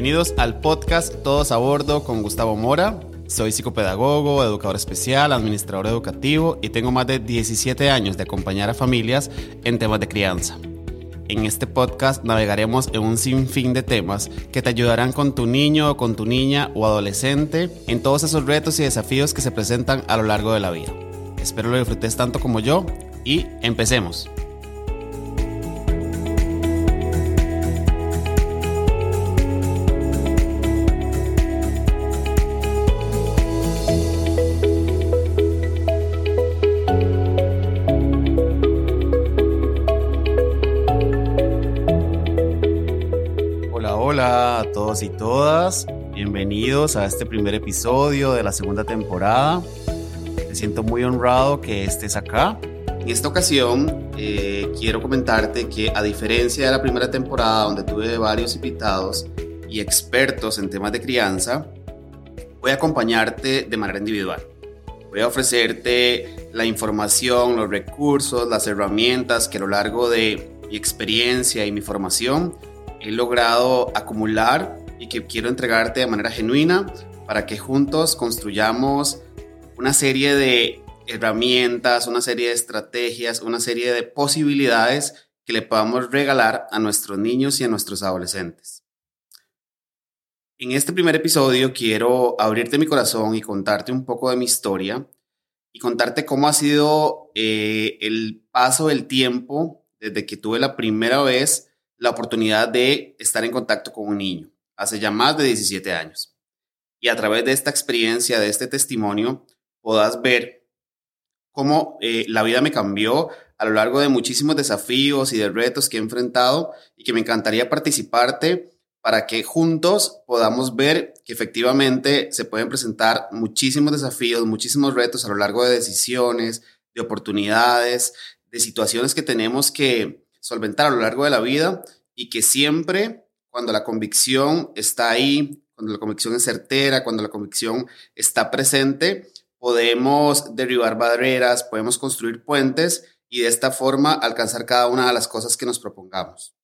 Bienvenidos al podcast Todos a Bordo con Gustavo Mora. Soy psicopedagogo, educador especial, administrador educativo y tengo más de 17 años de acompañar a familias en temas de crianza. En este podcast navegaremos en un sinfín de temas que te ayudarán con tu niño o con tu niña o adolescente en todos esos retos y desafíos que se presentan a lo largo de la vida. Espero lo disfrutes tanto como yo y empecemos. Bienvenidos a este primer episodio de la segunda temporada. Me siento muy honrado que estés acá. En esta ocasión eh, quiero comentarte que a diferencia de la primera temporada donde tuve varios invitados y expertos en temas de crianza, voy a acompañarte de manera individual. Voy a ofrecerte la información, los recursos, las herramientas que a lo largo de mi experiencia y mi formación he logrado acumular y que quiero entregarte de manera genuina para que juntos construyamos una serie de herramientas, una serie de estrategias, una serie de posibilidades que le podamos regalar a nuestros niños y a nuestros adolescentes. En este primer episodio quiero abrirte mi corazón y contarte un poco de mi historia y contarte cómo ha sido eh, el paso del tiempo desde que tuve la primera vez la oportunidad de estar en contacto con un niño hace ya más de 17 años. Y a través de esta experiencia, de este testimonio, podás ver cómo eh, la vida me cambió a lo largo de muchísimos desafíos y de retos que he enfrentado y que me encantaría participarte para que juntos podamos ver que efectivamente se pueden presentar muchísimos desafíos, muchísimos retos a lo largo de decisiones, de oportunidades, de situaciones que tenemos que solventar a lo largo de la vida y que siempre cuando la convicción está ahí, cuando la convicción es certera, cuando la convicción está presente, podemos derribar barreras, podemos construir puentes y de esta forma alcanzar cada una de las cosas que nos propongamos.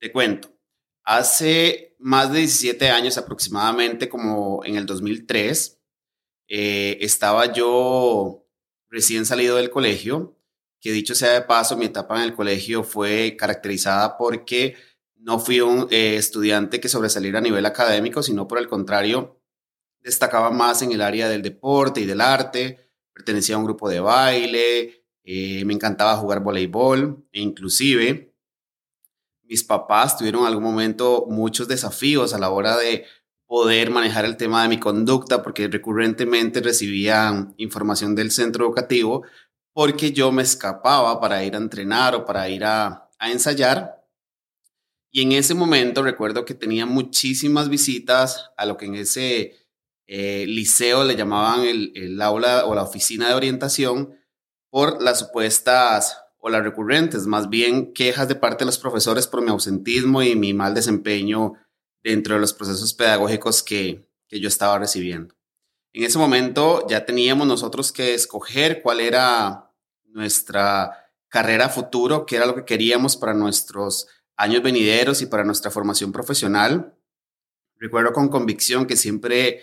Te cuento, hace más de 17 años aproximadamente, como en el 2003, eh, estaba yo recién salido del colegio, que dicho sea de paso, mi etapa en el colegio fue caracterizada porque no fui un eh, estudiante que sobresaliera a nivel académico, sino por el contrario, destacaba más en el área del deporte y del arte, pertenecía a un grupo de baile, eh, me encantaba jugar voleibol e inclusive mis papás tuvieron en algún momento muchos desafíos a la hora de poder manejar el tema de mi conducta porque recurrentemente recibían información del centro educativo porque yo me escapaba para ir a entrenar o para ir a, a ensayar y en ese momento recuerdo que tenía muchísimas visitas a lo que en ese eh, liceo le llamaban el, el, aula o la oficina de orientación por las supuestas o las recurrentes, más bien quejas de parte de los profesores por mi ausentismo y mi mal desempeño dentro de los procesos pedagógicos que, que yo estaba recibiendo. En ese momento ya teníamos nosotros que escoger cuál era nuestra carrera futuro, qué era lo que queríamos para nuestros años venideros y para nuestra formación profesional. Recuerdo con convicción que siempre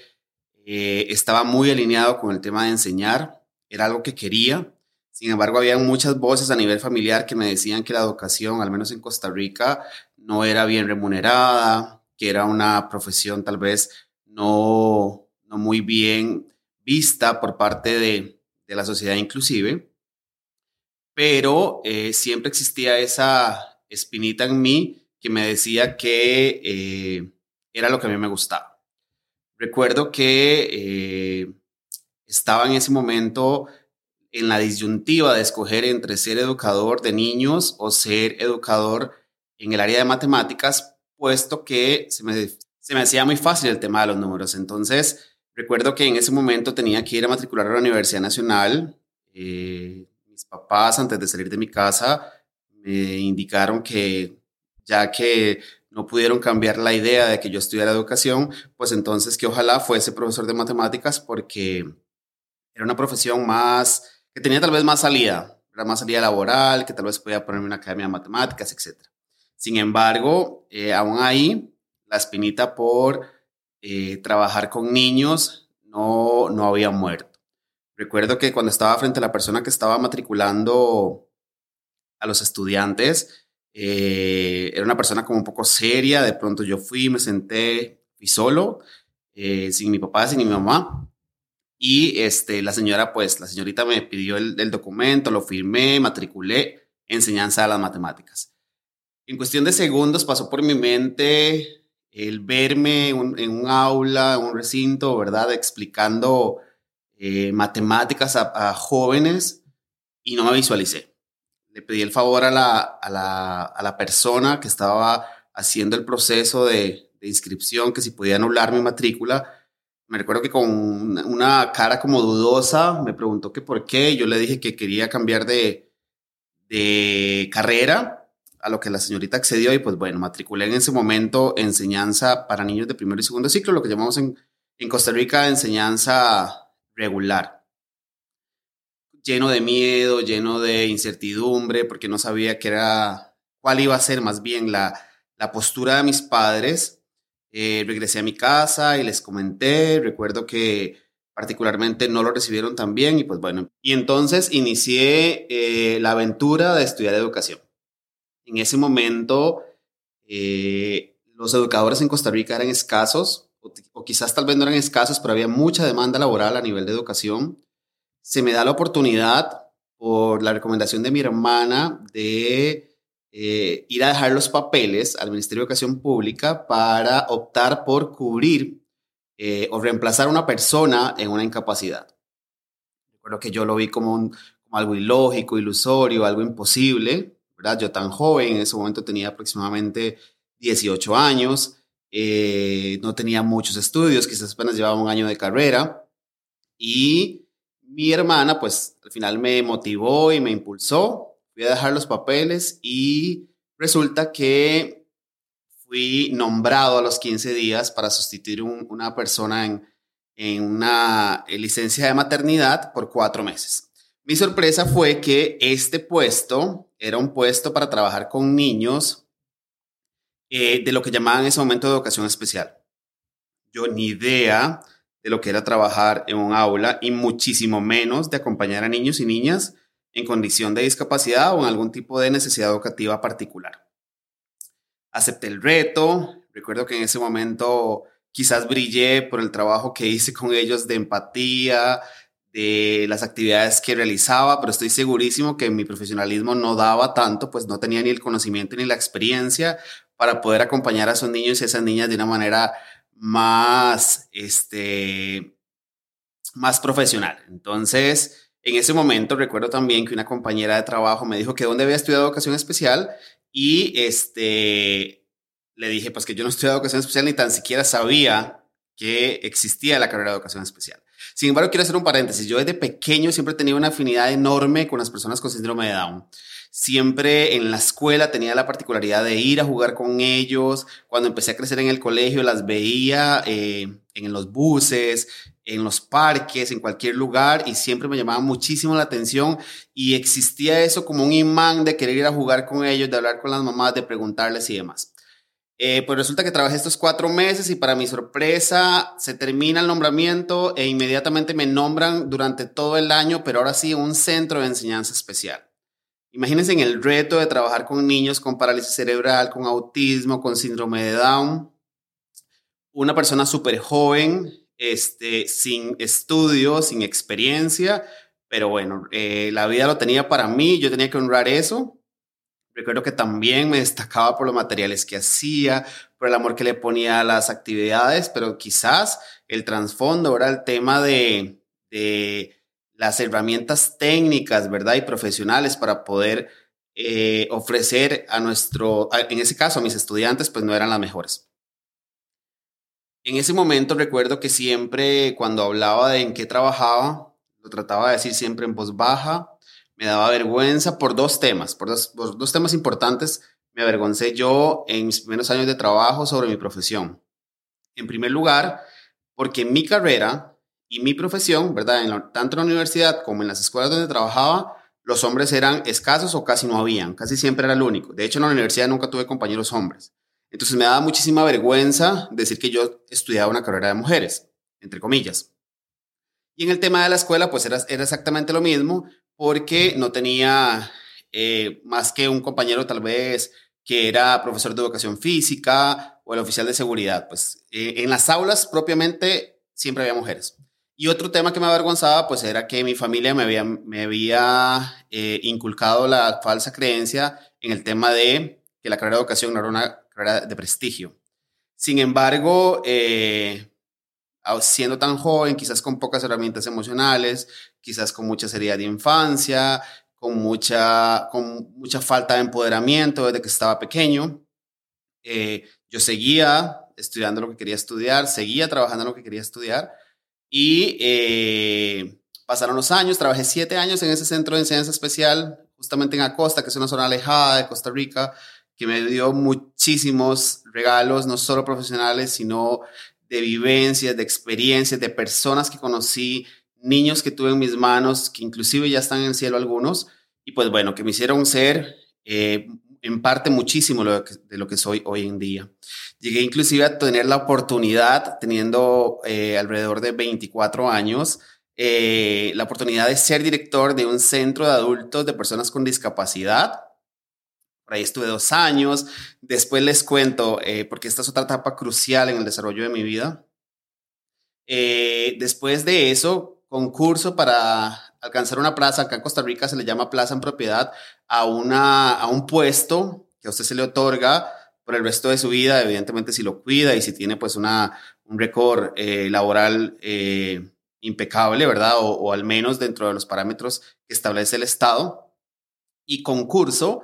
eh, estaba muy alineado con el tema de enseñar, era algo que quería. Sin embargo, había muchas voces a nivel familiar que me decían que la educación, al menos en Costa Rica, no era bien remunerada, que era una profesión tal vez no, no muy bien vista por parte de, de la sociedad inclusive, pero eh, siempre existía esa, espinita en mí que me decía que eh, era lo que a mí me gustaba. Recuerdo que eh, estaba en ese momento en la disyuntiva de escoger entre ser educador de niños o ser educador en el área de matemáticas, puesto que se me, se me hacía muy fácil el tema de los números. Entonces, recuerdo que en ese momento tenía que ir a matricular a la Universidad Nacional. Eh, mis papás, antes de salir de mi casa, me indicaron que ya que no pudieron cambiar la idea de que yo estudiara educación, pues entonces que ojalá fuese profesor de matemáticas porque era una profesión más, que tenía tal vez más salida, era más salida laboral, que tal vez podía ponerme una academia de matemáticas, etc. Sin embargo, eh, aún ahí la espinita por eh, trabajar con niños no, no había muerto. Recuerdo que cuando estaba frente a la persona que estaba matriculando a los estudiantes, eh, era una persona como un poco seria, de pronto yo fui, me senté, fui solo, eh, sin mi papá, sin mi mamá, y este, la señora, pues, la señorita me pidió el, el documento, lo firmé, matriculé, enseñanza de las matemáticas. En cuestión de segundos pasó por mi mente el verme en un aula, en un recinto, ¿verdad? Explicando eh, matemáticas a, jóvenes y no me visualicé. Le pedí el favor a la, a la, a la persona que estaba haciendo el proceso de, de, inscripción, que si podía anular mi matrícula. Me recuerdo que con una cara como dudosa me preguntó que por qué. Yo le dije que quería cambiar de, de carrera a lo que la señorita accedió y pues bueno, matriculé en ese momento enseñanza para niños de primero y segundo ciclo, lo que llamamos en, en Costa Rica enseñanza regular. Lleno de miedo, lleno de incertidumbre, porque no sabía qué era, cuál iba a ser más bien la, la postura de mis padres. Eh, regresé a mi casa y les comenté, recuerdo que particularmente no lo recibieron tan bien y pues bueno, y entonces inicié eh, la aventura de estudiar educación en ese momento eh, los educadores en Costa Rica eran escasos, o, quizás tal vez no eran escasos, pero había mucha demanda laboral a nivel de educación. Se me da la oportunidad, por la recomendación de mi hermana, de eh, ir a dejar los papeles al Ministerio de Educación Pública para optar por cubrir eh, o reemplazar a una persona en una incapacidad. Recuerdo que yo lo vi como, algo ilógico, ilusorio, algo imposible, yo tan joven, en ese momento tenía aproximadamente 18 años, eh, no tenía muchos estudios, quizás apenas llevaba un año de carrera. Y mi hermana, pues al final me motivó y me impulsó. Fui a dejar los papeles y resulta que fui nombrado a los 15 días para sustituir una persona en, en una licencia de maternidad por cuatro meses. Mi sorpresa fue que este puesto era un puesto para trabajar con niños eh, de lo que llamaban en ese momento de educación especial. Yo ni idea de lo que era trabajar en un aula y muchísimo menos de acompañar a niños y niñas en condición de discapacidad o en algún tipo de necesidad educativa particular. Acepté el reto, recuerdo que en ese momento quizás brillé por el trabajo que hice con ellos de empatía, de las actividades que realizaba, pero estoy segurísimo que mi profesionalismo no daba tanto, pues no tenía ni el conocimiento ni la experiencia para poder acompañar a esos niños y esas niñas de una manera más, este, más profesional. Entonces, en ese momento recuerdo también que una compañera de trabajo me dijo que dónde había estudiado educación especial y este, le dije pues que yo no estudiaba educación especial ni tan siquiera sabía que existía la carrera de educación especial. Sin embargo, quiero hacer un paréntesis. Yo desde pequeño siempre he tenido una afinidad enorme con las personas con síndrome de Down. Siempre en la escuela tenía la particularidad de ir a jugar con ellos. Cuando empecé a crecer en el colegio, las veía eh, en los buses, en los parques, en cualquier lugar y siempre me llamaba muchísimo la atención y existía eso como un imán de querer ir a jugar con ellos, de hablar con las mamás, de preguntarles y demás. Eh, pues resulta que trabajé estos cuatro meses y para mi sorpresa se termina el nombramiento e inmediatamente me nombran durante todo el año, pero ahora sí un centro de enseñanza especial. Imagínense en el reto de trabajar con niños con parálisis cerebral, con autismo, con síndrome de Down. Una persona súper joven, este, sin estudios, sin experiencia, pero bueno, eh, la vida lo tenía para mí, yo tenía que honrar eso Recuerdo que también me destacaba por los materiales que hacía, por el amor que le ponía a las actividades, pero quizás el trasfondo era el tema de, de, las herramientas técnicas, ¿verdad? Y profesionales para poder eh, ofrecer a nuestro, en ese caso a mis estudiantes, pues no eran las mejores. En ese momento recuerdo que siempre cuando hablaba de en qué trabajaba, lo trataba de decir siempre en voz baja, me daba vergüenza por dos temas, por dos, dos temas importantes. Me avergoncé yo en mis primeros años de trabajo sobre mi profesión. En primer lugar, porque mi carrera y mi profesión, ¿verdad? En tanto en la universidad como en las escuelas donde trabajaba, los hombres eran escasos o casi no habían, casi siempre era el único. De hecho, en la universidad nunca tuve compañeros hombres. Entonces me daba muchísima vergüenza decir que yo estudiaba una carrera de mujeres, entre comillas. Y en el tema de la escuela, pues era, exactamente lo mismo, porque no tenía eh, más que un compañero tal vez que era profesor de educación física o el oficial de seguridad. Pues eh, en las aulas propiamente siempre había mujeres. Y otro tema que me avergonzaba, pues era que mi familia me había, me había eh, inculcado la falsa creencia en el tema de que la carrera de educación no era una carrera de prestigio. Sin embargo, siendo tan joven, quizás con pocas herramientas emocionales, quizás con mucha seriedad de infancia, con mucha, con mucha falta de empoderamiento desde que estaba pequeño. Eh, yo seguía estudiando lo que quería estudiar, seguía trabajando lo que quería estudiar y eh, pasaron los años, trabajé siete años en ese centro de enseñanza especial, justamente en Acosta, que es una zona alejada de Costa Rica, que me dio muchísimos regalos, no solo profesionales, sino de vivencias, de experiencias, de personas que conocí, niños que tuve en mis manos, que inclusive ya están en el cielo algunos, y pues bueno, que me hicieron ser eh, en parte muchísimo de lo que soy hoy en día. Llegué inclusive a tener la oportunidad, teniendo eh, alrededor de 24 años, eh, la oportunidad de ser director de un centro de adultos de personas con discapacidad. Por ahí estuve dos años. Después les cuento, porque esta es otra etapa crucial en el desarrollo de mi vida. después de eso, concurso para alcanzar una plaza, acá en Costa Rica se le llama plaza en propiedad, a, una, a un puesto que a usted se le otorga por el resto de su vida, evidentemente si lo cuida y si tiene pues una, un récord eh, laboral eh, impecable, ¿verdad? O, al menos dentro de los parámetros que establece el Estado. Y concurso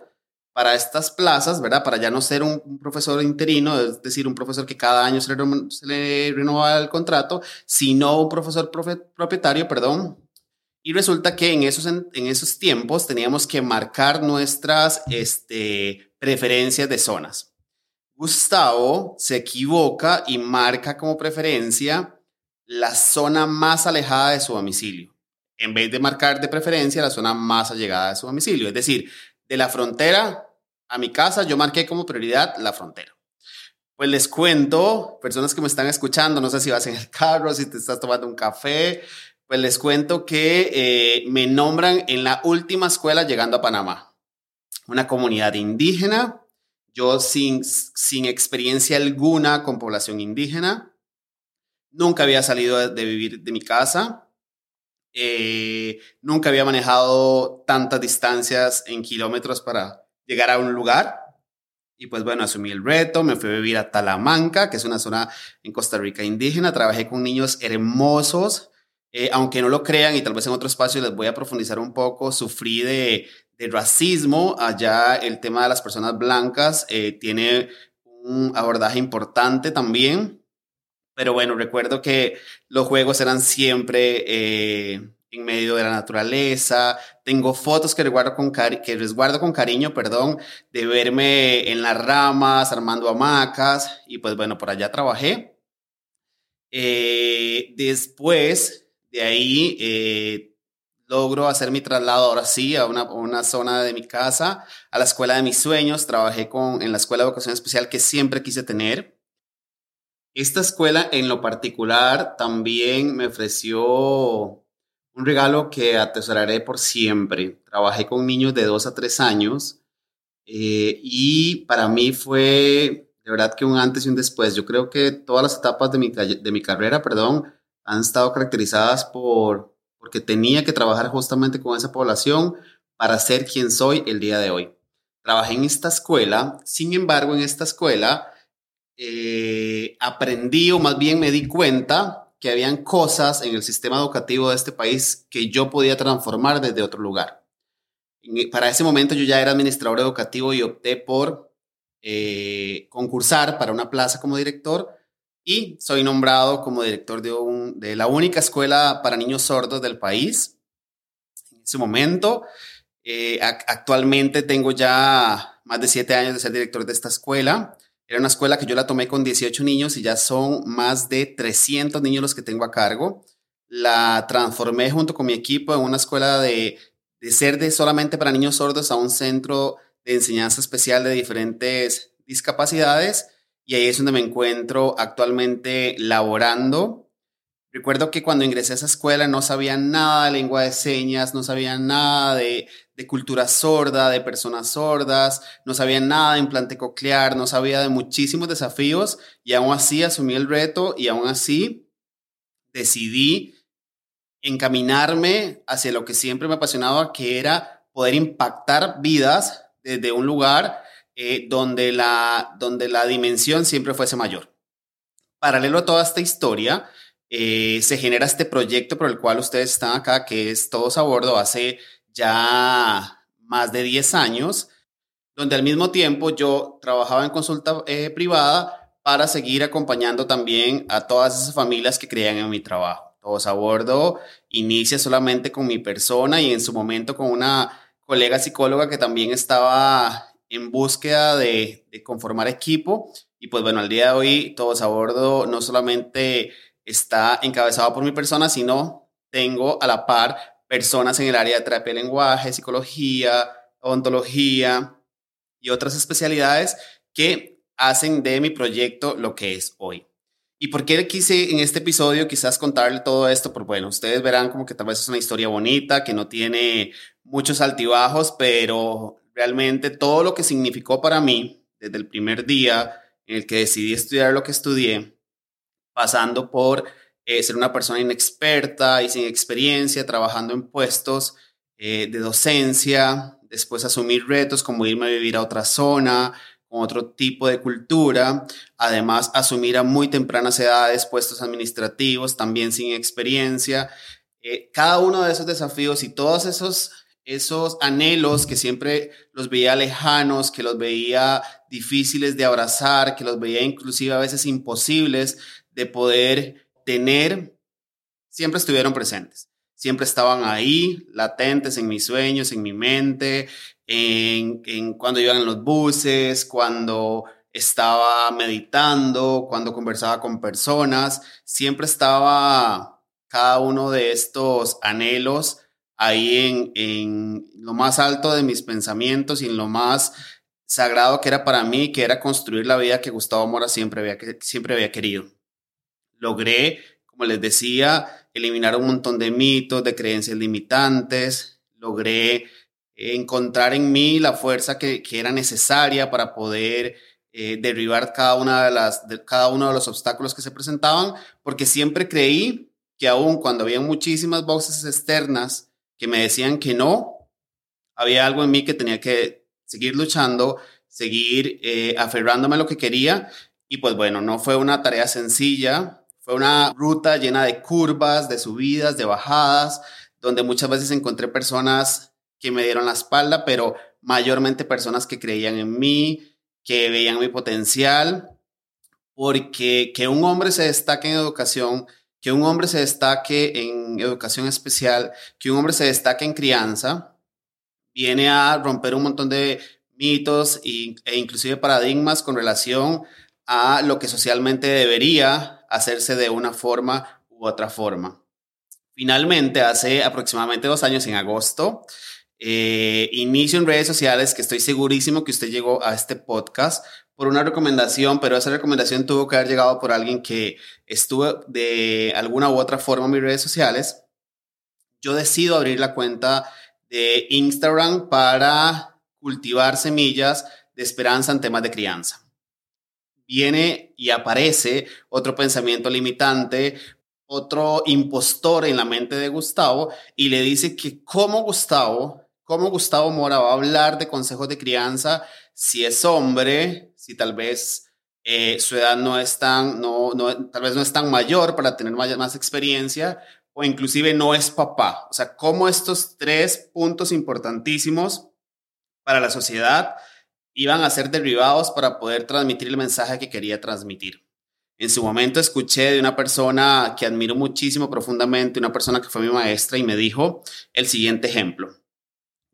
para estas plazas, ¿verdad? Para ya no ser un, profesor interino, es decir, un profesor que cada año se le, se le renueva el contrato, sino un profesor propietario, perdón. Y resulta que en esos, en, esos tiempos teníamos que marcar nuestras este, preferencias de zonas. Gustavo se equivoca y marca como preferencia la zona más alejada de su domicilio, en vez de marcar de preferencia la zona más allegada de su domicilio. Es decir, de la frontera a mi casa, yo marqué como prioridad la frontera. Pues les cuento, personas que me están escuchando, no sé si vas en el carro, si te estás tomando un café, pues les cuento que eh, me nombran en la última escuela llegando a Panamá. Una comunidad indígena, yo sin, sin experiencia alguna con población indígena, nunca había salido de, vivir de mi casa, eh, nunca había manejado tantas distancias en kilómetros para llegar a un lugar. Y pues bueno, asumí el reto, me fui a vivir a Talamanca, que es una zona en Costa Rica indígena. Trabajé con niños hermosos, eh, aunque no lo crean y tal vez en otro espacio les voy a profundizar un poco. Sufrí de, de racismo. Allá el tema de las personas blancas eh, tiene un abordaje importante también. Pero bueno, recuerdo que los juegos eran siempre eh, en medio de la naturaleza. Tengo fotos que resguardo con, que resguardo con cariño, perdón, de verme en las ramas, armando hamacas. Y pues bueno, por allá trabajé. Eh, después de ahí eh, logro hacer mi traslado ahora sí a una, una, zona de mi casa, a la escuela de mis sueños. Trabajé con, en la escuela de vocación especial que siempre quise tener. Esta escuela en lo particular también me ofreció un regalo que atesoraré por siempre. Trabajé con niños de 2 a 3 años eh, y para mí fue de verdad que un antes y un después. Yo creo que todas las etapas de mi, de mi carrera, perdón, han estado caracterizadas por porque tenía que trabajar justamente con esa población para ser quien soy el día de hoy. Trabajé en esta escuela, sin embargo, en esta escuela eh, aprendí o más bien me di cuenta que habían cosas en el sistema educativo de este país que yo podía transformar desde otro lugar. E, para ese momento yo ya era administrador educativo y opté por eh, concursar para una plaza como director y soy nombrado como director de, la única escuela para niños sordos del país. En ese momento, eh, actualmente tengo ya más de siete años de ser director de esta escuela. Era una escuela que yo la tomé con 18 niños y ya son más de 300 niños los que tengo a cargo. La transformé junto con mi equipo en una escuela de, de ser de solamente para niños sordos a un centro de enseñanza especial de diferentes discapacidades y ahí es donde me encuentro actualmente laborando. Recuerdo que cuando ingresé a esa escuela no sabía nada de lengua de señas, no sabía nada de, cultura sorda, de personas sordas, no sabía nada de implante coclear, no sabía de muchísimos desafíos y aún así asumí el reto y aún así decidí encaminarme hacia lo que siempre me apasionaba, que era poder impactar vidas desde un lugar eh, donde, la, donde la dimensión siempre fuese mayor. Paralelo a toda esta historia, eh, se genera este proyecto por el cual ustedes están acá, que es Todos a Bordo, hace ya más de 10 años, donde al mismo tiempo yo trabajaba en consulta eh, privada para seguir acompañando también a todas esas familias que creían en mi trabajo. Todos a Bordo inicia solamente con mi persona y en su momento con una colega psicóloga que también estaba en búsqueda de, de conformar equipo. Y pues bueno, al día de hoy, Todos a Bordo no solamente está encabezado por mi persona, sino tengo a la par personas en el área de terapia de lenguaje, psicología, ontología y otras especialidades que hacen de mi proyecto lo que es hoy. ¿Y por qué quise en este episodio quizás contarle todo esto? Porque bueno, ustedes verán como que tal vez es una historia bonita, que no tiene muchos altibajos, pero realmente todo lo que significó para mí desde el primer día en el que decidí estudiar lo que estudié, pasando por eh, ser una persona inexperta y sin experiencia, trabajando en puestos eh, de docencia, después asumir retos como irme a vivir a otra zona, con otro tipo de cultura, además asumir a muy tempranas edades puestos administrativos, también sin experiencia. Eh, cada uno de esos desafíos y todos esos, esos anhelos que siempre los veía lejanos, que los veía difíciles de abrazar, que los veía inclusive a veces imposibles, de poder tener, siempre estuvieron presentes. Siempre estaban ahí, latentes en mis sueños, en mi mente, en, cuando iban en los buses, cuando estaba meditando, cuando conversaba con personas, siempre estaba cada uno de estos anhelos ahí en, en, lo más alto de mis pensamientos y en lo más sagrado que era para mí, que era construir la vida que Gustavo Mora siempre había, siempre había querido. Logré, como les decía, eliminar un montón de mitos, de creencias limitantes, logré encontrar en mí la fuerza que, era necesaria para poder eh, derribar cada, una de las, cada uno de los obstáculos que se presentaban, porque siempre creí que aún cuando había muchísimas voces externas que me decían que no, había algo en mí que tenía que seguir luchando, seguir eh, aferrándome a lo que quería. Y pues bueno, no fue una tarea sencilla, fue una ruta llena de curvas, de subidas, de bajadas, donde muchas veces encontré personas que me dieron la espalda, pero mayormente personas que creían en mí, que veían mi potencial, porque que un hombre se destaque en educación, que un hombre se destaque en educación especial, que un hombre se destaque en crianza, viene a romper un montón de mitos e inclusive paradigmas con relación a lo que socialmente debería hacerse de una forma u otra forma. Finalmente, hace aproximadamente dos años, en agosto, eh, inicio en redes sociales que estoy segurísimo que usted llegó a este podcast por una recomendación, pero esa recomendación tuvo que haber llegado por alguien que estuvo de alguna u otra forma en mis redes sociales. Yo decido abrir la cuenta de Instagram para cultivar semillas de esperanza en temas de crianza viene y aparece otro pensamiento limitante, otro impostor en la mente de Gustavo y le dice que cómo Gustavo, cómo Gustavo Mora va a hablar de consejos de crianza si es hombre, si tal vez eh, su edad no es tan, no, no, tal vez no es tan mayor para tener más, más experiencia o inclusive no es papá. O sea, cómo estos tres puntos importantísimos para la sociedad iban a ser derribados para poder transmitir el mensaje que quería transmitir. En su momento escuché de una persona que admiro muchísimo profundamente, una persona que fue mi maestra y me dijo el siguiente ejemplo.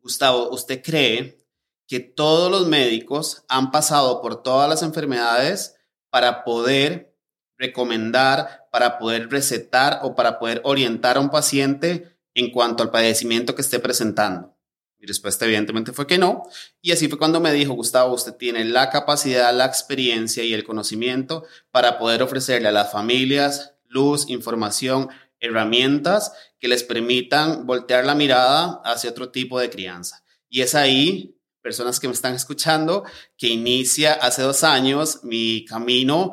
Gustavo, ¿usted cree que todos los médicos han pasado por todas las enfermedades para poder recomendar, para poder recetar o para poder orientar a un paciente en cuanto al padecimiento que esté presentando? Mi respuesta evidentemente fue que no. Y así fue cuando me dijo, Gustavo, usted tiene la capacidad, la experiencia y el conocimiento para poder ofrecerle a las familias luz, información, herramientas que les permitan voltear la mirada hacia otro tipo de crianza. Y es ahí, personas que me están escuchando, que inicia hace dos años mi camino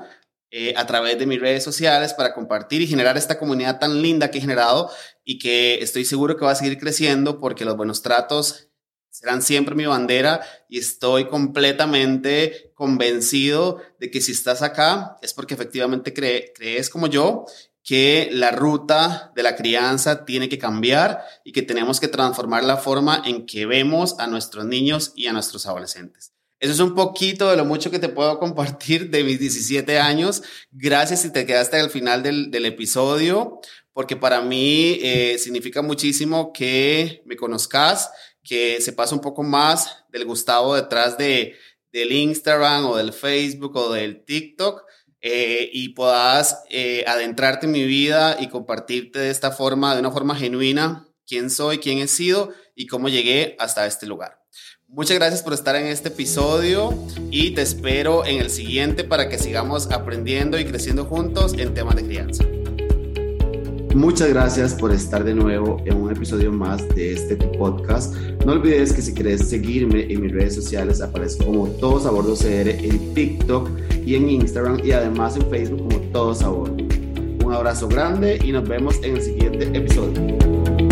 eh, a través de mis redes sociales para compartir y generar esta comunidad tan linda que he generado y que estoy seguro que va a seguir creciendo porque los buenos tratos serán siempre mi bandera y estoy completamente convencido de que si estás acá es porque efectivamente crees como yo que la ruta de la crianza tiene que cambiar y que tenemos que transformar la forma en que vemos a nuestros niños y a nuestros adolescentes. Eso es un poquito de lo mucho que te puedo compartir de mis 17 años. Gracias si te quedaste al final del, del episodio, porque para mí eh, significa muchísimo que me conozcas, que sepas un poco más del Gustavo detrás de, del Instagram o del Facebook o del TikTok. Eh, y puedas eh, adentrarte en mi vida y compartirte de esta forma, de una forma genuina, quién soy, quién he sido y cómo llegué hasta este lugar. Muchas gracias por estar en este episodio y te espero en el siguiente para que sigamos aprendiendo y creciendo juntos en temas de crianza. Muchas gracias por estar de nuevo en un episodio más de este podcast. No olvides que si quieres seguirme en mis redes sociales aparezco como Todos a Bordo CR en TikTok y en Instagram y además en Facebook como Todos a. Un abrazo grande y nos vemos en el siguiente episodio.